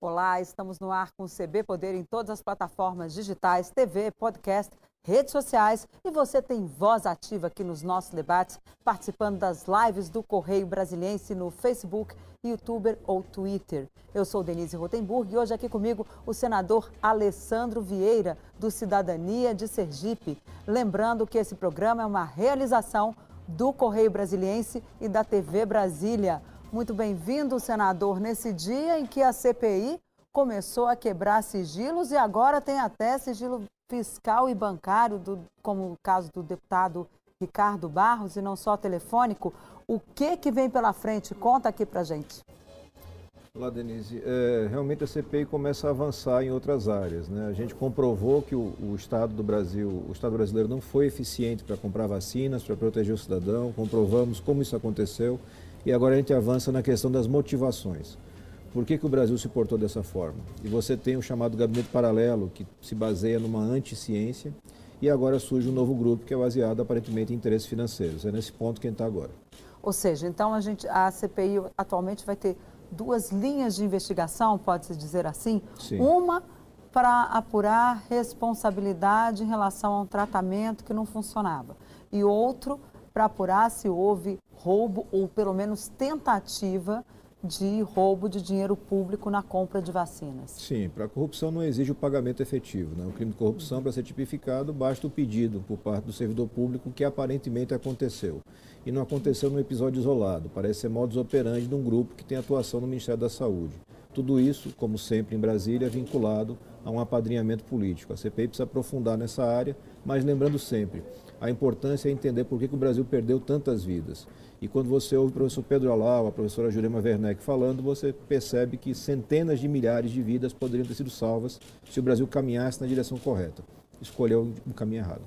Olá, estamos no ar com o CB Poder em todas as plataformas digitais, TV, podcast, redes sociais e você tem voz ativa aqui nos nossos debates, participando das lives do Correio Brasiliense no Facebook, YouTuber ou Twitter. Eu sou Denise Rotenburg e hoje aqui comigo o senador Alessandro Vieira, do Cidadania de Sergipe. Lembrando que esse programa é uma realização do Correio Brasiliense e da TV Brasília. Muito bem-vindo, senador, nesse dia em que a CPI começou a quebrar sigilos e agora tem até sigilo fiscal e bancário, do, como o caso do deputado Ricardo Barros, e não só telefônico. O que, que vem pela frente? Conta aqui pra gente. Olá, Denise. É, realmente a CPI começa a avançar em outras áreas. Né? A gente comprovou que o, o, Estado do Brasil, o Estado brasileiro não foi eficiente para comprar vacinas, para proteger o cidadão. Comprovamos como isso aconteceu e agora a gente avança na questão das motivações. Por que, que o Brasil se portou dessa forma? E você tem o chamado gabinete paralelo, que se baseia numa anti-ciência, e agora surge um novo grupo que é baseado aparentemente em interesses financeiros. É nesse ponto que a gente está agora. Ou seja, então a, gente, a CPI atualmente vai ter duas linhas de investigação, pode-se dizer assim? Sim. Uma para apurar responsabilidade em relação a um tratamento que não funcionava. E outro para apurar se houve roubo ou pelo menos tentativa de roubo de dinheiro público na compra de vacinas. Sim, para a corrupção não exige o pagamento efetivo. Né? O crime de corrupção, para ser tipificado, basta o pedido por parte do servidor público que aparentemente aconteceu. E não aconteceu num episódio isolado, parece ser modus operandi de um grupo que tem atuação no Ministério da Saúde. Tudo isso, como sempre em Brasília, é vinculado a um apadrinhamento político. A CPI precisa aprofundar nessa área, mas lembrando sempre, a importância é entender por que, que o Brasil perdeu tantas vidas. E quando você ouve o professor Pedro Alau, a professora Jurema Werneck falando, você percebe que centenas de milhares de vidas poderiam ter sido salvas se o Brasil caminhasse na direção correta. Escolheu um caminho errado.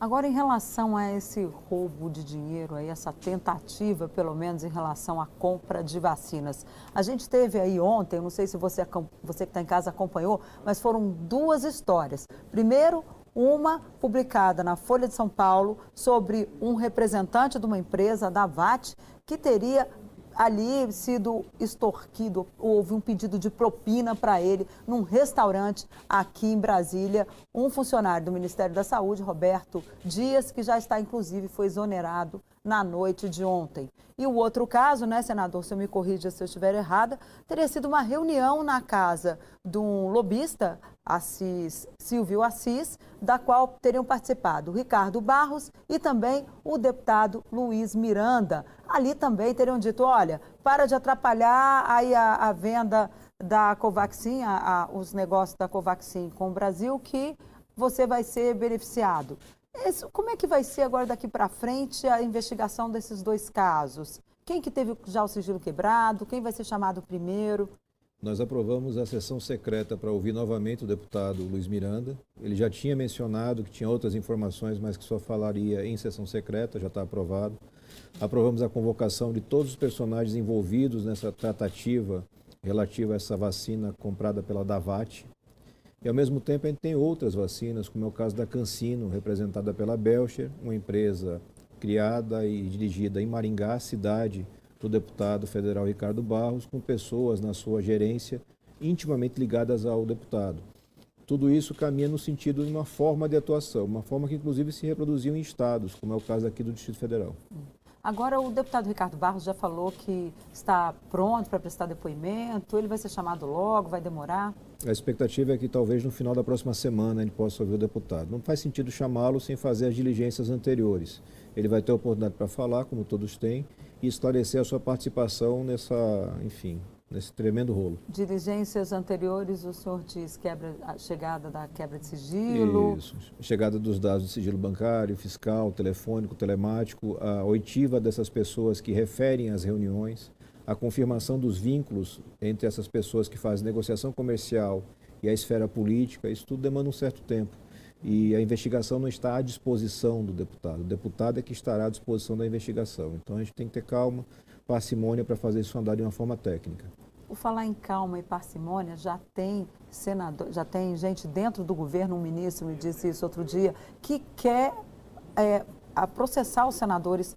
Agora, em relação a esse roubo de dinheiro, aí, essa tentativa, pelo menos em relação à compra de vacinas. A gente teve aí ontem, não sei se você, você que está em casa acompanhou, mas foram duas histórias. Primeiro, uma publicada na Folha de São Paulo sobre um representante de uma empresa, da VAT, que teria ali sido extorquido, houve um pedido de propina para ele num restaurante aqui em Brasília. Um funcionário do Ministério da Saúde, Roberto Dias, que já está inclusive foi exonerado na noite de ontem. E o outro caso, né, senador, se eu me corrija se eu estiver errada, teria sido uma reunião na casa de um lobista, Assis, Silvio Assis, da qual teriam participado Ricardo Barros e também o deputado Luiz Miranda. Ali também teriam dito, olha, para de atrapalhar aí a, a venda da Covaxin, a, a, os negócios da Covaxin com o Brasil, que você vai ser beneficiado. Esse, como é que vai ser agora daqui para frente a investigação desses dois casos? Quem que teve já o sigilo quebrado? Quem vai ser chamado primeiro? Nós aprovamos a sessão secreta para ouvir novamente o deputado Luiz Miranda. Ele já tinha mencionado que tinha outras informações, mas que só falaria em sessão secreta, já está aprovado. Aprovamos a convocação de todos os personagens envolvidos nessa tratativa relativa a essa vacina comprada pela Davat, e ao mesmo tempo a gente tem outras vacinas, como é o caso da Cancino, representada pela Belcher, uma empresa criada e dirigida em Maringá, cidade do deputado federal Ricardo Barros, com pessoas na sua gerência intimamente ligadas ao deputado. Tudo isso caminha no sentido de uma forma de atuação, uma forma que inclusive se reproduziu em estados, como é o caso aqui do Distrito Federal. Agora, o deputado Ricardo Barros já falou que está pronto para prestar depoimento, ele vai ser chamado logo, vai demorar? A expectativa é que talvez no final da próxima semana ele possa ouvir o deputado. Não faz sentido chamá-lo sem fazer as diligências anteriores. Ele vai ter a oportunidade para falar, como todos têm, e esclarecer a sua participação nessa, enfim, nesse tremendo rolo. Diligências anteriores, o senhor diz quebra, a chegada da quebra de sigilo? Isso, chegada dos dados de sigilo bancário, fiscal, telefônico, telemático, a oitiva dessas pessoas que referem às reuniões, a confirmação dos vínculos entre essas pessoas que fazem negociação comercial e a esfera política, isso tudo demanda um certo tempo. E a investigação não está à disposição do deputado. O deputado é que estará à disposição da investigação. Então a gente tem que ter calma, parcimônia para fazer isso andar de uma forma técnica. Por falar em calma e parcimônia, já tem senador, já tem gente dentro do governo, um ministro me disse isso outro dia, que quer é, processar os senadores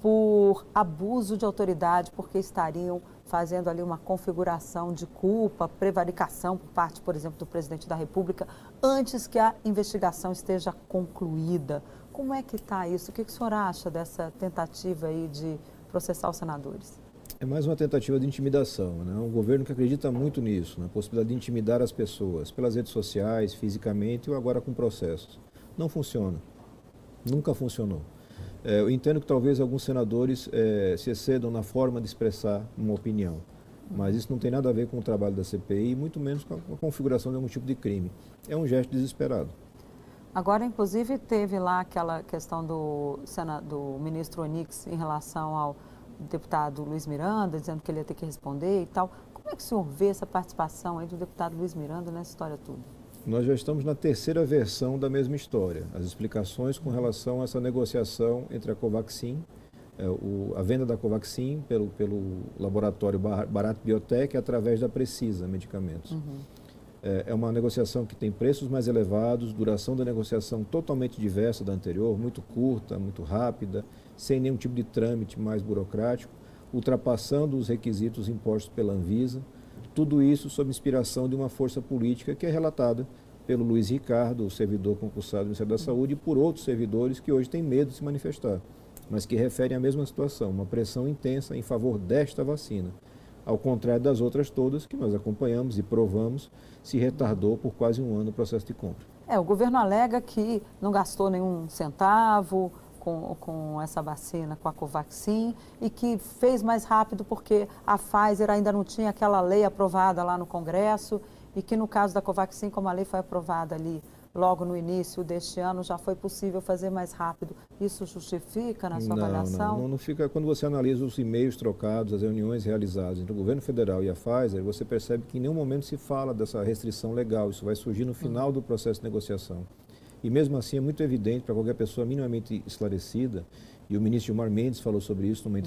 por abuso de autoridade, porque estariam fazendo ali uma configuração de culpa, prevaricação por parte, por exemplo, do presidente da República, antes que a investigação esteja concluída. Como é que está isso? O que, que o senhor acha dessa tentativa aí de processar os senadores? É mais uma tentativa de intimidação. Né? Um governo que acredita muito nisso, na possibilidade de intimidar as pessoas, pelas redes sociais, fisicamente ou agora com processos. Não funciona. Nunca funcionou. É, eu entendo que talvez alguns senadores é, se excedam na forma de expressar uma opinião, mas isso não tem nada a ver com o trabalho da CPI, muito menos com a configuração de algum tipo de crime. É um gesto desesperado. Agora, inclusive, teve lá aquela questão do, do ministro Onix em relação ao deputado Luiz Miranda, dizendo que ele ia ter que responder e tal. Como é que o senhor vê essa participação aí do deputado Luiz Miranda nessa história toda? Nós já estamos na terceira versão da mesma história. As explicações com relação a essa negociação entre a Covaxin, é, a venda da Covaxin pelo, pelo laboratório Barato Biotech através da Precisa Medicamentos. Uhum. É, é uma negociação que tem preços mais elevados, duração da negociação totalmente diversa da anterior, muito curta, muito rápida, sem nenhum tipo de trâmite mais burocrático, ultrapassando os requisitos impostos pela Anvisa. Tudo isso sob inspiração de uma força política que é relatada pelo Luiz Ricardo, o servidor concursado do Ministério da Saúde, e por outros servidores que hoje têm medo de se manifestar, mas que referem à mesma situação, uma pressão intensa em favor desta vacina. Ao contrário das outras todas que nós acompanhamos e provamos, se retardou por quase um ano o processo de compra. É, o governo alega que não gastou nenhum centavo, com, com essa vacina, com a Covaxin, e que fez mais rápido porque a Pfizer ainda não tinha aquela lei aprovada lá no Congresso, e que no caso da Covaxin, como a lei foi aprovada ali logo no início deste ano, já foi possível fazer mais rápido. Isso justifica na sua não, avaliação? Não, não, não fica. Quando você analisa os e-mails trocados, as reuniões realizadas entre o governo federal e a Pfizer, você percebe que em nenhum momento se fala dessa restrição legal. Isso vai surgir no final do processo de negociação. E mesmo assim é muito evidente para qualquer pessoa minimamente esclarecida, e o ministro Gilmar Mendes falou sobre isso numa uhum.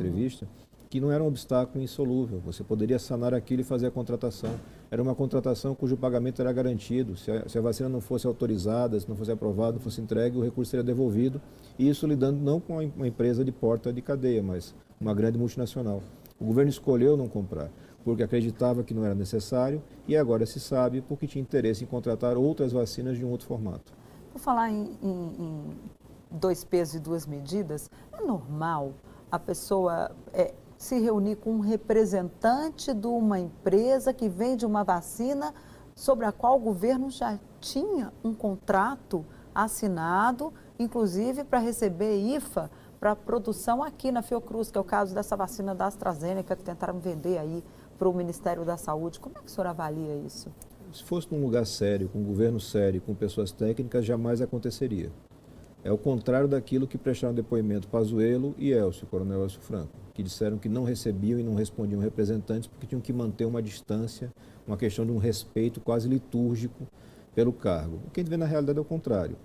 Que não era um obstáculo insolúvel. Você poderia sanar aquilo e fazer a contratação. Era uma contratação cujo pagamento era garantido. Se a, se a vacina não fosse autorizada, se não fosse aprovada, não fosse entregue, o recurso seria devolvido. E isso lidando não com uma empresa de porta de cadeia, mas uma grande multinacional. O governo escolheu não comprar porque acreditava que não era necessário e agora se sabe porque tinha interesse em contratar outras vacinas de um outro formato. Por falar em, em, em dois pesos e duas medidas, é normal a pessoa é, se reunir com um representante de uma empresa que vende uma vacina sobre a qual o governo já tinha um contrato assinado, inclusive para receber IFA para produção aqui na Fiocruz, que é o caso dessa vacina da AstraZeneca que tentaram vender aí para o Ministério da Saúde. Como é que o senhor avalia isso? Se fosse num lugar sério, com um governo sério, com pessoas técnicas, jamais aconteceria. É o contrário daquilo que prestaram depoimento Pazuello e Elcio, Coronel Elcio Franco, que disseram que não recebiam e não respondiam representantes porque tinham que manter uma distância, uma questão de um respeito quase litúrgico pelo cargo. O que a gente vê na realidade é o contrário.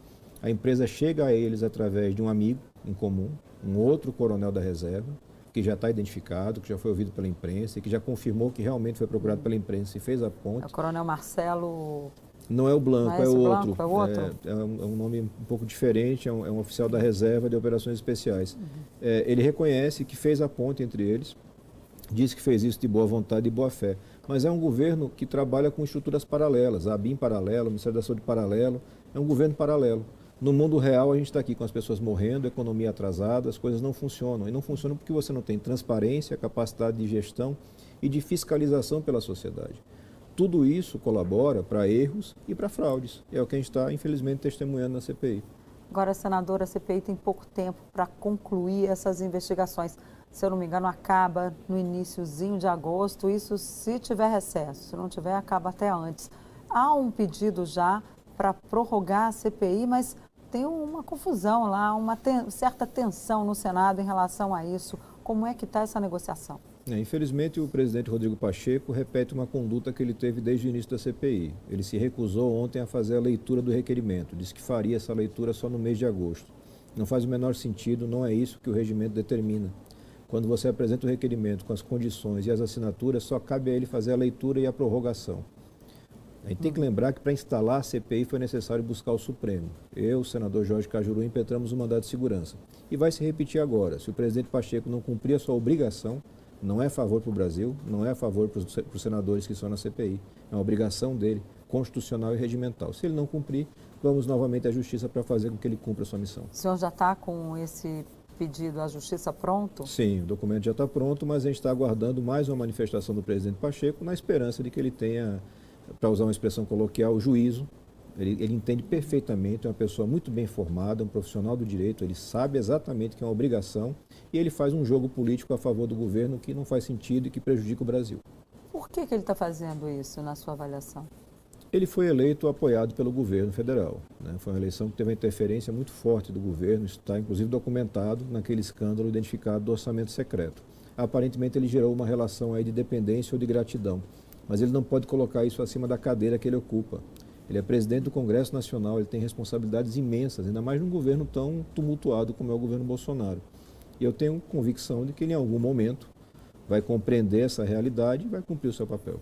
A empresa chega a eles através de um amigo em comum, um outro coronel da reserva, que já está identificado, que já foi ouvido pela imprensa e que já confirmou que realmente foi procurado pela imprensa e fez a ponte. É o coronel Marcelo. Não é o Blanco, é, é, o outro. Blanco, é, outro. É, é, um, é, um, nome um pouco diferente, é um, é um, oficial da reserva de operações especiais. Uhum. É, ele reconhece que fez a ponte entre eles, diz que fez isso de boa vontade e boa fé. Mas é um governo que trabalha com estruturas paralelas, a ABIM paralelo, o Ministério da Saúde paralelo, é um governo paralelo. No mundo real, a gente está aqui com as pessoas morrendo, economia atrasada, as coisas não funcionam. E não funcionam porque você não tem transparência, capacidade de gestão e de fiscalização pela sociedade. Tudo isso colabora para erros e para fraudes. É o que a gente está, infelizmente, testemunhando na CPI. Agora, senadora, a CPI tem pouco tempo para concluir essas investigações. Se eu não me engano, acaba no iníciozinho de agosto. Isso se tiver recesso. Se não tiver, acaba até antes. Há um pedido já para prorrogar a CPI, mas tem uma confusão lá, uma ten, certa tensão no Senado em relação a isso. Como é que está essa negociação? É, infelizmente, o presidente Rodrigo Pacheco repete uma conduta que ele teve desde o início da CPI. Ele se recusou ontem a fazer a leitura do requerimento, disse que faria essa leitura só no mês de agosto. Não faz o menor sentido, não é isso que o regimento determina. Quando você apresenta o requerimento com as condições e as assinaturas, só cabe a ele fazer a leitura e a prorrogação. A gente tem que lembrar que para instalar a CPI foi necessário buscar o Supremo. Eu, o senador Jorge Cajuru, impetramos o mandato de segurança. E vai se repetir agora. Se o presidente Pacheco não cumprir a sua obrigação, não é favor para o Brasil, não é a favor para os senadores que estão na CPI. É uma obrigação dele, constitucional e regimental. Se ele não cumprir, vamos novamente à Justiça para fazer com que ele cumpra a sua missão. O senhor já está com esse pedido à Justiça pronto? Sim, o documento já está pronto, mas a gente está aguardando mais uma manifestação do presidente Pacheco na esperança de que ele tenha, para usar uma expressão coloquial, juízo ele, ele, entende perfeitamente, é uma pessoa muito bem formada, um profissional do direito, ele sabe exatamente que é uma obrigação e ele faz um jogo político a favor do governo que não faz sentido e que prejudica o Brasil. Por que, que ele está fazendo isso, na sua avaliação? Ele foi eleito apoiado pelo governo federal. Né? Foi uma eleição que teve uma interferência muito forte do governo, isso está inclusive documentado naquele escândalo identificado do orçamento secreto. Aparentemente ele gerou uma relação aí de dependência ou de gratidão, mas ele não pode colocar isso acima da cadeira que ele ocupa. Ele é presidente do Congresso Nacional, ele tem responsabilidades imensas, ainda mais num governo tão tumultuado como é o governo Bolsonaro. E eu tenho convicção de que ele, em algum momento, vai compreender essa realidade e vai cumprir o seu papel.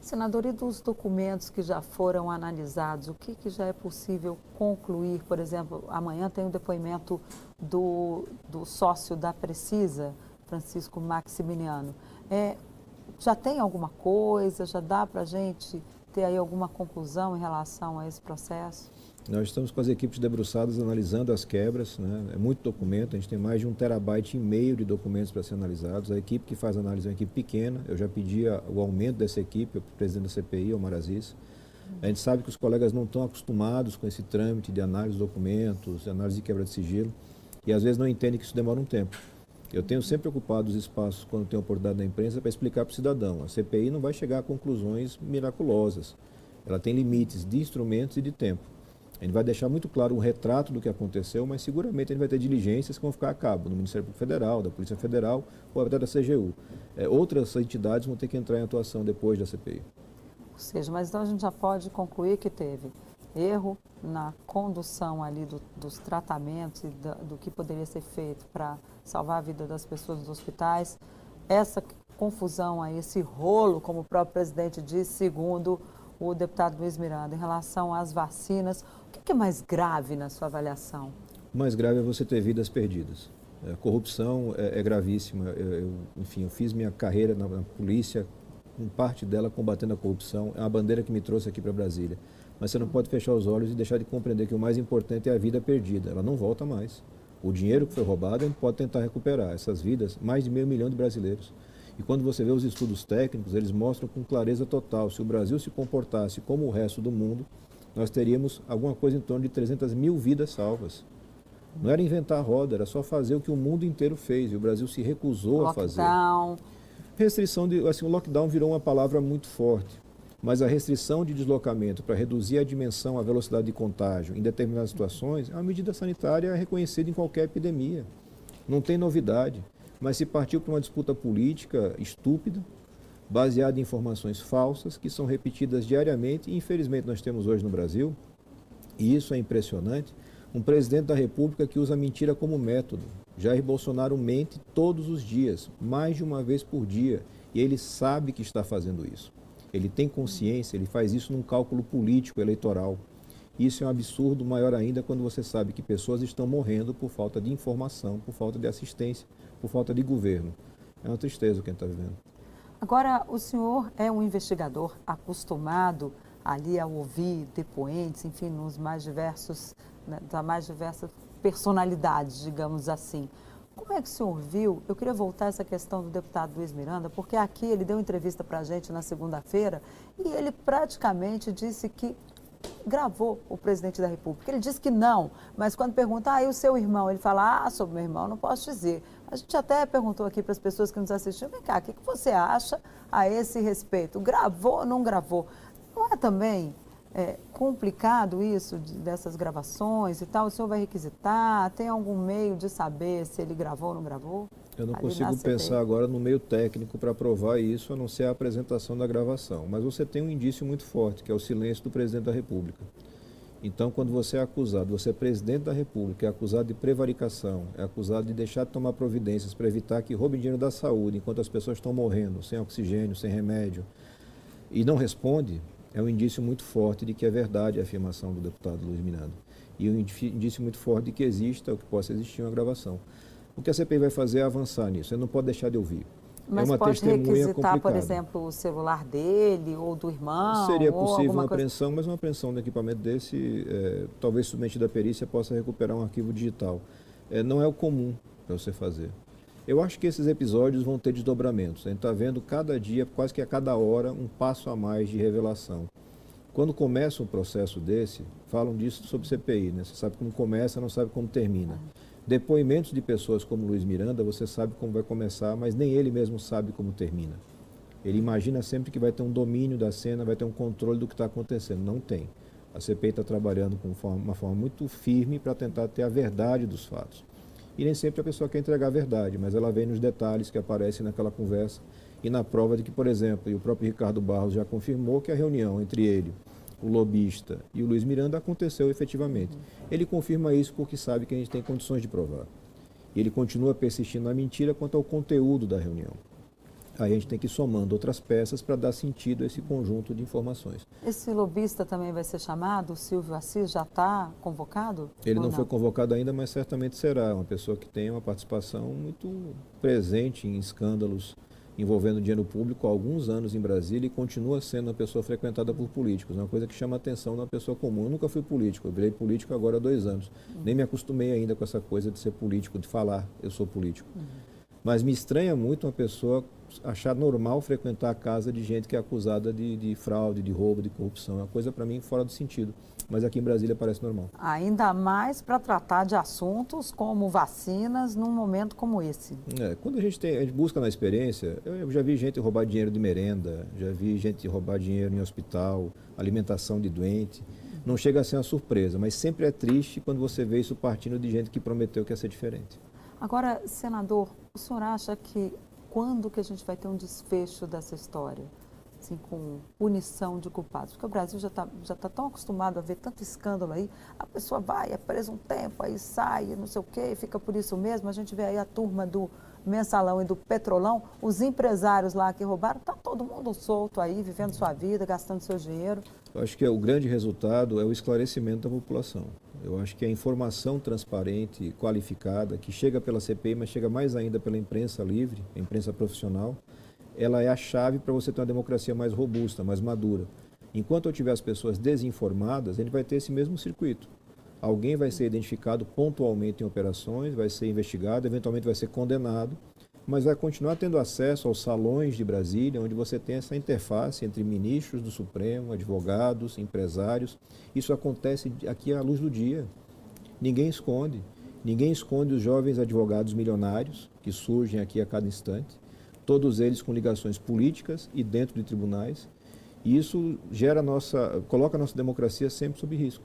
Senador, e dos documentos que já foram analisados, o que, que já é possível concluir? Por exemplo, amanhã tem o um depoimento do, do sócio da Precisa, Francisco Maximiliano. É, já tem alguma coisa? Já dá para a gente ter aí alguma conclusão em relação a esse processo? Nós estamos com as equipes debruçadas analisando as quebras, né? é muito documento, a gente tem mais de um terabyte e meio de documentos para ser analisados. A equipe que faz análise é uma equipe pequena, eu já pedi o aumento dessa equipe, o presidente da CPI, o Marazis. A gente sabe que os colegas não estão acostumados com esse trâmite de análise de documentos, de análise de quebra de sigilo, e às vezes não entendem que isso demora um tempo. Eu tenho sempre ocupado os espaços, quando tenho oportunidade na imprensa, para explicar para o cidadão. A CPI não vai chegar a conclusões miraculosas. Ela tem limites de instrumentos e de tempo. A gente vai deixar muito claro um retrato do que aconteceu, mas seguramente a gente vai ter diligências que vão ficar a cabo, no Ministério Público Federal, da Polícia Federal ou até da CGU. É, outras entidades vão ter que entrar em atuação depois da CPI. Ou seja, mas então a gente já pode concluir que teve erro na condução ali do, dos tratamentos e do que poderia ser feito para salvar a vida das pessoas nos hospitais. Essa confusão aí, esse rolo, como o próprio presidente disse, segundo o deputado Luiz Miranda, em relação às vacinas. O que é mais grave na sua avaliação? O mais grave é você ter vidas perdidas. A corrupção é, é gravíssima. Eu, eu, enfim, eu fiz minha carreira na, na polícia, com parte dela combatendo a corrupção. É uma bandeira que me trouxe aqui para Brasília mas você não pode fechar os olhos e deixar de compreender que o mais importante é a vida perdida. Ela não volta mais. O dinheiro que foi roubado, a gente pode tentar recuperar. Essas vidas, mais de meio milhão de brasileiros. E quando você vê os estudos técnicos, eles mostram com clareza total: se o Brasil se comportasse como o resto do mundo, nós teríamos alguma coisa em torno de 300 mil vidas salvas. Não era inventar a roda, era só fazer o que o mundo inteiro fez e o Brasil se recusou lockdown. a fazer. Restrição de, assim, o lockdown virou uma palavra muito forte mas a restrição de deslocamento para reduzir a dimensão, a velocidade de contágio em determinadas situações é uma medida sanitária reconhecida em qualquer epidemia. Não tem novidade, mas se partiu para uma disputa política estúpida, baseada em informações falsas que são repetidas diariamente e infelizmente nós temos hoje no Brasil, e isso é impressionante, um presidente da República que usa mentira como método. Jair Bolsonaro mente todos os dias, mais de uma vez por dia, e ele sabe que está fazendo isso ele tem consciência, ele faz isso num cálculo político eleitoral. Isso é um absurdo maior ainda quando você sabe que pessoas estão morrendo por falta de informação, por falta de assistência, por falta de governo. É uma tristeza o que a gente está vivendo. Agora, o senhor é um investigador acostumado ali a ouvir depoentes, enfim, nos mais diversos, né, da mais diversas personalidades, digamos assim. Como é que o senhor viu? Eu queria voltar a essa questão do deputado Luiz Miranda, porque aqui ele deu entrevista para a gente na segunda-feira e ele praticamente disse que gravou o presidente da República. Ele disse que não, mas quando pergunta, ah, e o seu irmão? Ele fala, ah, sobre meu irmão, não posso dizer. A gente até perguntou aqui para as pessoas que nos assistiram, vem cá, o que você acha a esse respeito? Gravou ou não gravou? Não é também é, complicado isso de, dessas gravações e tal? O senhor vai requisitar? Tem algum meio de saber se ele gravou ou não gravou? Eu não consigo pensar agora no meio técnico para provar isso, a não ser a apresentação da gravação. Mas você tem um indício muito forte, que é o silêncio do presidente da República. Então, quando você é acusado, você é presidente da República, é acusado de prevaricação, é acusado de deixar de tomar providências para evitar que roubem dinheiro da saúde, enquanto as pessoas estão morrendo, sem oxigênio, sem remédio, e não responde, é um indício muito forte de que é verdade a afirmação do deputado Luiz Miranda. E um indício muito forte de que exista ou que possa existir uma gravação. O que a CPI vai fazer é avançar nisso. Ele não pode deixar de ouvir. Mas é uma pode requisitar, complicada. por exemplo, o celular dele ou do irmão? Seria possível uma coisa... apreensão, mas uma apreensão de equipamento desse, é, talvez submetido à perícia, possa recuperar um arquivo digital. É, não é o comum para você fazer. Eu acho que esses episódios vão ter desdobramentos. A gente está vendo cada dia, quase que a cada hora, um passo a mais de revelação. Quando começa um processo desse, falam disso sobre CPI, né? Você sabe como começa, não sabe como termina. Depoimentos de pessoas como Luiz Miranda, você sabe como vai começar, mas nem ele mesmo sabe como termina. Ele imagina sempre que vai ter um domínio da cena, vai ter um controle do que está acontecendo. Não tem. A CPI está trabalhando com uma forma muito firme para tentar ter a verdade dos fatos. E nem sempre a pessoa quer entregar a verdade, mas ela vem nos detalhes que aparecem naquela conversa e na prova de que, por exemplo, e o próprio Ricardo Barros já confirmou que a reunião entre ele, o lobista e o Luiz Miranda aconteceu efetivamente. Ele confirma isso porque sabe que a gente tem condições de provar. E ele continua persistindo na mentira quanto ao conteúdo da reunião. Aí a gente tem que ir somando outras peças para dar sentido a esse conjunto de informações. Esse lobista também vai ser chamado? O Silvio Assis já está convocado? Ele não, não, foi convocado ainda, mas certamente será. Uma pessoa que tem uma participação muito presente em escândalos envolvendo dinheiro público há alguns anos em Brasília e continua sendo uma pessoa frequentada por políticos. É uma coisa que chama atenção na pessoa comum. Eu nunca fui político, eu virei político agora há dois anos. Uhum. Nem me acostumei ainda com essa coisa de ser político, de falar eu sou político. Uhum. Mas me estranha muito uma pessoa achar normal frequentar a casa de gente que é acusada de, de fraude, de roubo, de corrupção. É uma coisa, para mim, fora do sentido. Mas aqui em Brasília parece normal. Ainda mais para tratar de assuntos como vacinas num momento como esse. É, quando a gente, tem, a gente busca na experiência, eu já vi gente roubar dinheiro de merenda, já vi gente roubar dinheiro em hospital, alimentação de doente. Não chega a ser uma surpresa, mas sempre é triste quando você vê isso partindo de gente que prometeu que ia ser diferente. Agora, senador, o senhor acha que quando que a gente vai ter um desfecho dessa história? Assim, com punição de culpados. Porque o Brasil já está já tá tão acostumado a ver tanto escândalo aí. A pessoa vai, é presa um tempo, aí sai, não sei o quê, fica por isso mesmo. A gente vê aí a turma do mensalão e do petrolão, os empresários lá que roubaram, está todo mundo solto aí, vivendo sua vida, gastando seu dinheiro. Eu acho que o grande resultado é o esclarecimento da população. Eu acho que a informação transparente, qualificada, que chega pela CPI, mas chega mais ainda pela imprensa livre, a imprensa profissional, ela é a chave para você ter uma democracia mais robusta, mais madura. Enquanto eu tiver as pessoas desinformadas, gente vai ter esse mesmo circuito. Alguém vai ser identificado pontualmente em operações, vai ser investigado, eventualmente vai ser condenado, mas vai continuar tendo acesso aos salões de Brasília, onde você tem essa interface entre ministros do Supremo, advogados, empresários. Isso acontece aqui à luz do dia. Ninguém esconde. Ninguém esconde os jovens advogados milionários que surgem aqui a cada instante, todos eles com ligações políticas e dentro de tribunais. E isso gera nossa, coloca a nossa democracia sempre sob risco,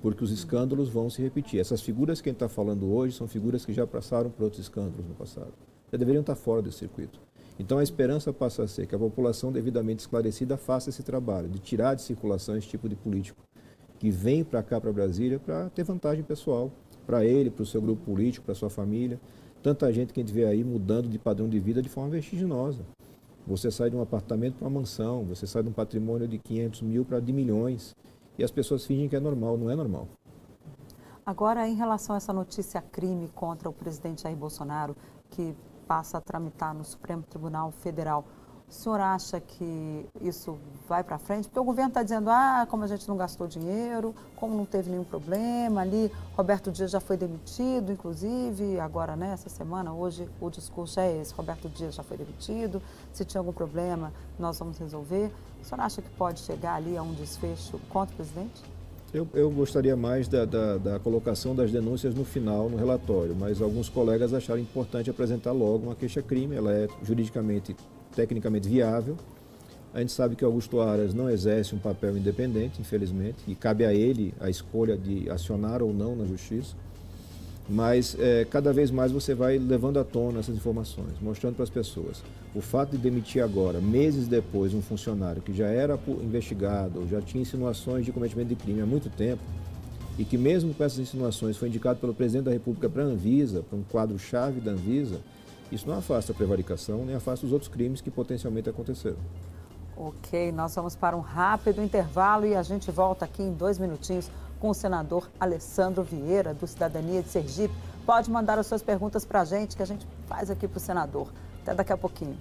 porque os escândalos vão se repetir. Essas figuras que a gente está falando hoje são figuras que já passaram por outros escândalos no passado já deveriam estar fora desse circuito. Então a esperança passa a ser que a população devidamente esclarecida faça esse trabalho de tirar de circulação esse tipo de político que vem para cá, para Brasília, para ter vantagem pessoal, para ele, para o seu grupo político, para sua família. Tanta gente que a gente vê aí mudando de padrão de vida de forma vertiginosa. Você sai de um apartamento para uma mansão, você sai de um patrimônio de 500 mil para de milhões. E as pessoas fingem que é normal, não é normal. Agora, em relação a essa notícia crime contra o presidente Jair Bolsonaro, que passa a tramitar no Supremo Tribunal Federal. O senhor acha que isso vai para frente? Porque o governo está dizendo, ah, como a gente não gastou dinheiro, como não teve nenhum problema ali, Roberto Dias já foi demitido, inclusive, agora, né, essa semana, hoje o discurso é esse, Roberto Dias já foi demitido, se tinha algum problema, nós vamos resolver. O senhor acha que pode chegar ali a um desfecho contra o presidente? Eu, eu gostaria mais da, da, da, colocação das denúncias no final, no relatório, mas alguns colegas acharam importante apresentar logo uma queixa-crime, ela é juridicamente, tecnicamente viável. A gente sabe que Augusto Aras não exerce um papel independente, infelizmente, e cabe a ele a escolha de acionar ou não na justiça mas é, cada vez mais você vai levando à tona essas informações, mostrando para as pessoas. O fato de demitir agora, meses depois, um funcionário que já era investigado, já tinha insinuações de cometimento de crime há muito tempo, e que mesmo com essas insinuações foi indicado pelo presidente da República para a Anvisa, para um quadro-chave da Anvisa, isso não afasta a prevaricação, nem afasta os outros crimes que potencialmente aconteceram. Ok, nós vamos para um rápido intervalo e a gente volta aqui em dois minutinhos com o senador Alessandro Vieira, do Cidadania de Sergipe. Pode mandar as suas perguntas para a gente, que a gente faz aqui para o senador. Até daqui a pouquinho.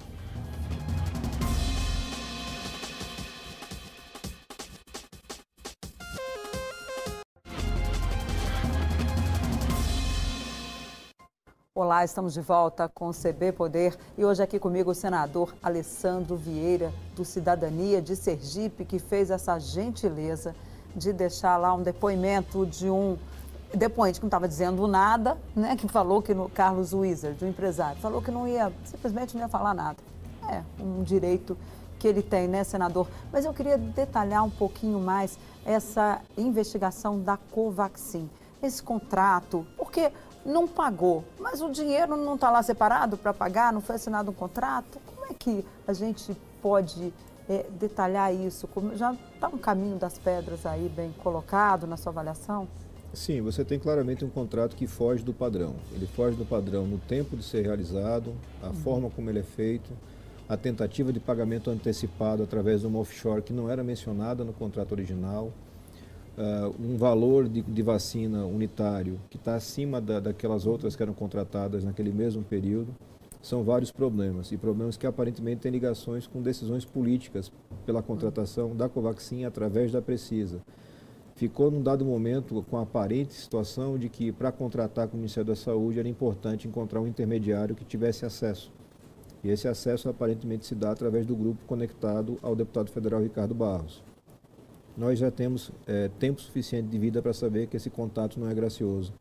Olá, estamos de volta com o CB Poder e hoje aqui comigo o senador Alessandro Vieira, do Cidadania de Sergipe, que fez essa gentileza de deixar lá um depoimento de um depoente que não estava dizendo nada, né, que falou que no Carlos Wizard, o empresário, falou que não ia, simplesmente não ia falar nada. É um direito que ele tem, né, senador? Mas eu queria detalhar um pouquinho mais essa investigação da Covaxin, esse contrato, porque não pagou, mas o dinheiro não está lá separado para pagar, não foi assinado um contrato. Como é que a gente pode é, detalhar isso? Já está um caminho das pedras aí bem colocado na sua avaliação? Sim, você tem claramente um contrato que foge do padrão. Ele foge do padrão no tempo de ser realizado, a uhum. forma como ele é feito, a tentativa de pagamento antecipado através de uma offshore que não era mencionada no contrato original, uh, um valor de, de, vacina unitário que está acima da, daquelas outras que eram contratadas naquele mesmo período. São vários problemas, e problemas que aparentemente têm ligações com decisões políticas pela contratação da Covaxin através da Precisa ficou num dado momento com a aparente situação de que para contratar com o Ministério da Saúde era importante encontrar um intermediário que tivesse acesso. E esse acesso aparentemente se dá através do grupo conectado ao deputado federal Ricardo Barros. Nós já temos é, tempo suficiente de vida para saber que esse contato não é gracioso,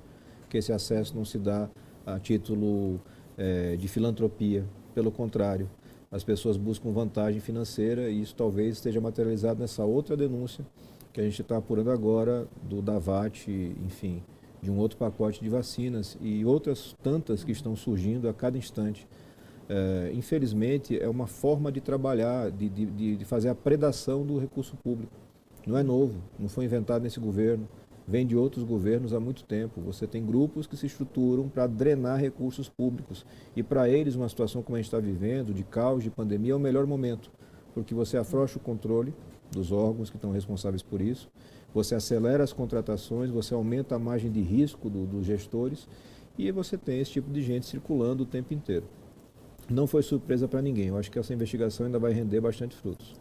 que esse acesso não se dá a título é, de filantropia. Pelo contrário, as pessoas buscam vantagem financeira e isso talvez esteja materializado nessa outra denúncia que a gente está apurando agora do Davat, enfim, de um outro pacote de vacinas e outras tantas que estão surgindo a cada instante. É, infelizmente, é uma forma de trabalhar, de, de, de fazer a predação do recurso público. Não é novo, não foi inventado nesse governo, vem de outros governos há muito tempo. Você tem grupos que se estruturam para drenar recursos públicos. E para eles, uma situação como a gente está vivendo, de caos, de pandemia, é o melhor momento, porque você afrouxa o controle, dos órgãos que estão responsáveis por isso. Você acelera as contratações, você aumenta a margem de risco do, dos gestores e você tem esse tipo de gente circulando o tempo inteiro. Não foi surpresa para ninguém. Eu acho que essa investigação ainda vai render bastante frutos.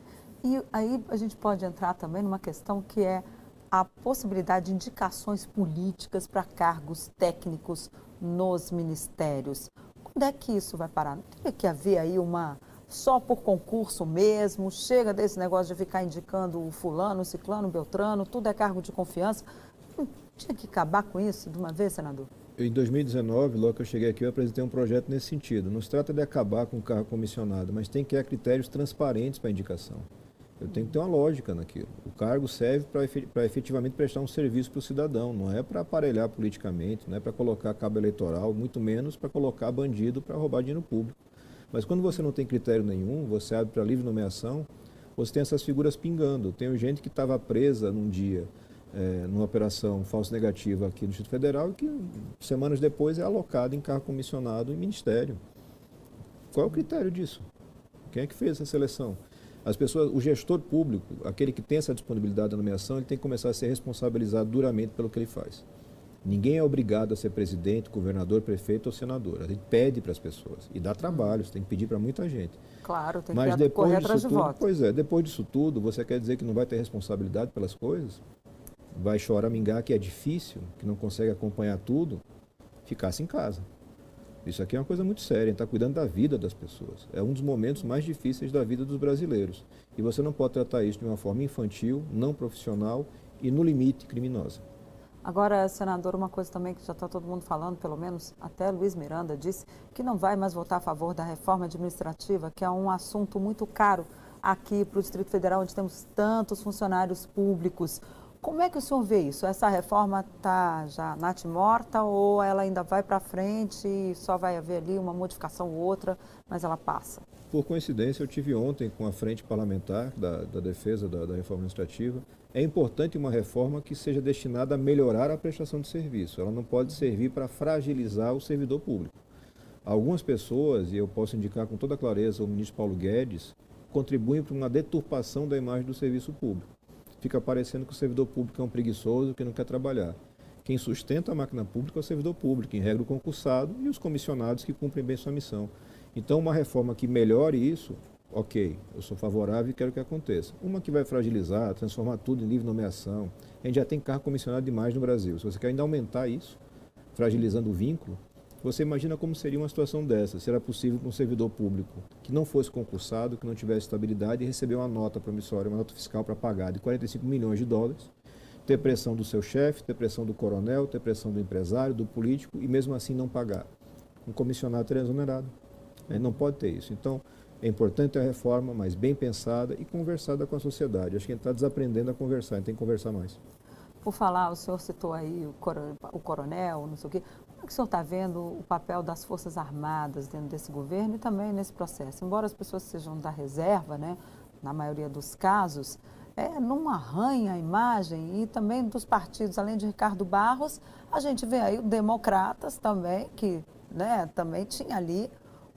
E aí a gente pode entrar também numa questão que é a possibilidade de indicações políticas para cargos técnicos nos ministérios. Quando é que isso vai parar? Não teria que haver aí uma só por concurso mesmo, chega desse negócio de ficar indicando o fulano, o ciclano, o beltrano, tudo é cargo de confiança. Não tinha que acabar com isso de uma vez, senador? Em 2019, logo que eu cheguei aqui, eu apresentei um projeto nesse sentido. Não se trata de acabar com o cargo comissionado, mas tem que ter critérios transparentes para a indicação. Eu tenho que ter uma lógica naquilo. O cargo serve para efetivamente prestar um serviço para o cidadão, não é para aparelhar politicamente, não é para colocar cabo eleitoral, muito menos para colocar bandido para roubar dinheiro público. Mas quando você não tem critério nenhum, você abre para livre nomeação, você tem essas figuras pingando. Tem gente que estava presa num dia, é, numa operação falso negativa aqui no Distrito Federal e que semanas depois é alocado em cargo comissionado em ministério. Qual é o critério disso? Quem é que fez essa seleção? As pessoas, o gestor público, aquele que tem essa disponibilidade da nomeação, ele tem que começar a ser responsabilizado duramente pelo que ele faz. Ninguém é obrigado a ser presidente, governador, prefeito ou senador. A gente pede para as pessoas e dá trabalho, você tem que pedir para muita gente. Claro, tem Mas que depois correr atrás de tudo, voto. Pois é, depois disso tudo, você quer dizer que não vai ter responsabilidade pelas coisas? Vai choramingar que é difícil, que não consegue acompanhar tudo? Ficasse em casa. Isso aqui é uma coisa muito séria, está cuidando da vida das pessoas. É um dos momentos mais difíceis da vida dos brasileiros. E você não pode tratar isso de uma forma infantil, não profissional e, no limite, criminosa. Agora, senador, uma coisa também que já está todo mundo falando, pelo menos até Luiz Miranda disse, que não vai mais votar a favor da reforma administrativa, que é um assunto muito caro aqui para o Distrito Federal, onde temos tantos funcionários públicos. Como é que o senhor vê isso? Essa reforma está já morta ou ela ainda vai para frente e só vai haver ali uma modificação ou outra, mas ela passa? Por coincidência, eu tive ontem com a frente parlamentar da, da defesa da, da reforma administrativa é importante uma reforma que seja destinada a melhorar a prestação de serviço. Ela não pode servir para fragilizar o servidor público. Algumas pessoas, e eu posso indicar com toda clareza o ministro Paulo Guedes, contribuem para uma deturpação da imagem do serviço público. Fica parecendo que o servidor público é um preguiçoso que não quer trabalhar. Quem sustenta a máquina pública é o servidor público, em regra o concursado e os comissionados que cumprem bem sua missão. Então, uma reforma que melhore isso ok, eu sou favorável e quero que aconteça. Uma que vai fragilizar, transformar tudo em livre nomeação. A gente já tem carro comissionado demais no Brasil. Se você quer ainda aumentar isso, fragilizando o vínculo, Você imagina como seria uma situação dessa? Será possível que um servidor público que não fosse concursado, que não tivesse estabilidade receber uma nota promissória, uma nota fiscal para pagar de 45 milhões de dólares, ter pressão do seu chefe, ter pressão do coronel, ter pressão do empresário, do político e mesmo assim não pagar? Um comissionado teria exonerado. Ele não pode ter isso. Então, é importante a reforma, mas bem pensada e conversada com a sociedade. Acho que a gente está desaprendendo a conversar, a gente tem que conversar mais. Por falar, o senhor citou aí o coronel, não sei o quê. Como é que o senhor está vendo o papel das Forças Armadas dentro desse governo e também nesse processo? Embora as pessoas sejam da reserva, né, na maioria dos casos, é, não arranha a imagem e também dos partidos, além de Ricardo Barros, a gente vê aí o Democratas também, que né, também tinha ali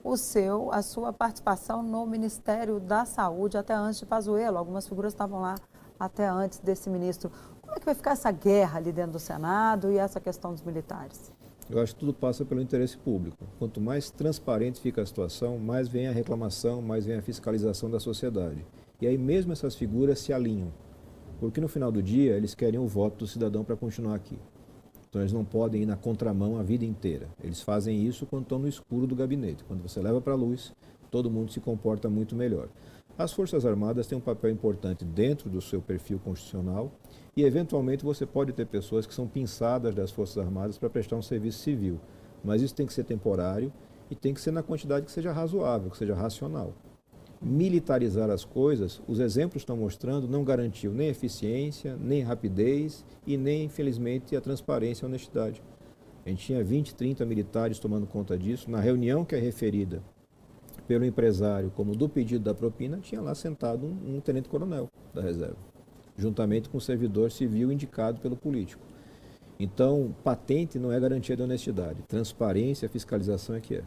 o seu, a sua participação no Ministério da Saúde até antes de Pazuello. Algumas figuras estavam lá até antes desse ministro. Como é que vai ficar essa guerra ali dentro do Senado e essa questão dos militares? Eu acho que tudo passa pelo interesse público. Quanto mais transparente fica a situação, mais vem a reclamação, mais vem a fiscalização da sociedade. E aí mesmo essas figuras se alinham. Porque no final do dia eles querem o voto do cidadão para continuar aqui. Então eles não podem ir na contramão a vida inteira. Eles fazem isso quando estão no escuro do gabinete. Quando você leva para a luz, todo mundo se comporta muito melhor. As Forças Armadas têm um papel importante dentro do seu perfil constitucional e, eventualmente, você pode ter pessoas que são pinçadas das Forças Armadas para prestar um serviço civil. Mas isso tem que ser temporário e tem que ser na quantidade que seja razoável, que seja racional militarizar as coisas, os exemplos estão mostrando, não garantiu nem eficiência, nem rapidez e nem, infelizmente, a transparência e a honestidade. A gente tinha 20, 30 militares tomando conta disso. Na reunião que é referida pelo empresário como do pedido da propina, tinha lá sentado um, um tenente-coronel da reserva, juntamente com o servidor civil indicado pelo político. Então, patente não é garantia de honestidade. Transparência, fiscalização é que é.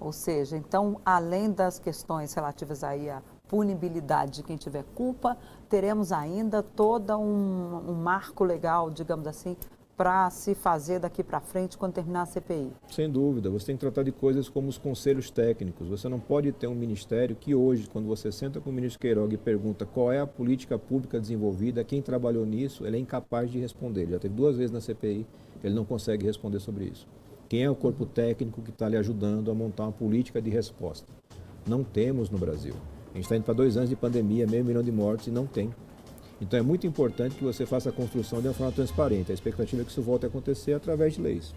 Ou seja, então, além das questões relativas aí à punibilidade de quem tiver culpa, teremos ainda todo um, um marco legal, digamos assim, para se fazer daqui para frente quando terminar a CPI? Sem dúvida, você tem que tratar de coisas como os conselhos técnicos. Você não pode ter um ministério que hoje, quando você senta com o ministro Queiroga e pergunta qual é a política pública desenvolvida, quem trabalhou nisso, ele é incapaz de responder. Já teve duas vezes na CPI, ele não consegue responder sobre isso. Quem é o corpo técnico que está lhe ajudando a montar uma política de resposta? Não temos no Brasil. A gente está indo para dois anos de pandemia, meio milhão de mortes e não tem. Então é muito importante que você faça a construção de uma forma transparente. A expectativa é que isso volte a acontecer através de leis.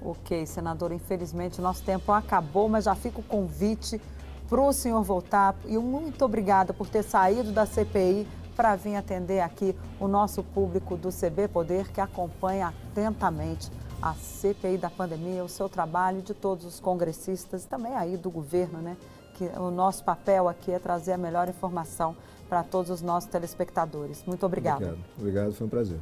Ok, senador, infelizmente nosso tempo acabou, mas já fica o convite para o senhor voltar. E muito obrigada por ter saído da CPI para vir atender aqui o nosso público do CB Poder, que acompanha atentamente a CPI da pandemia, o seu trabalho de todos os congressistas e também aí do governo, né? Que o nosso papel aqui é trazer a melhor informação para todos os nossos telespectadores. Muito obrigada. Obrigado, obrigado, foi um prazer.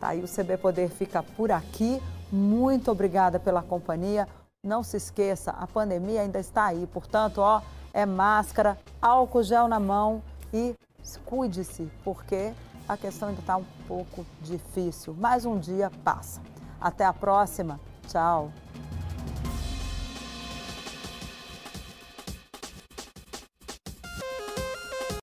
Tá aí o CB Poder fica por aqui. Muito obrigada pela companhia. Não se esqueça, a pandemia ainda está aí, portanto, ó, é máscara, álcool gel na mão e cuide-se, porque a questão ainda está um pouco difícil. Mais um dia passa. Até a próxima. Tchau.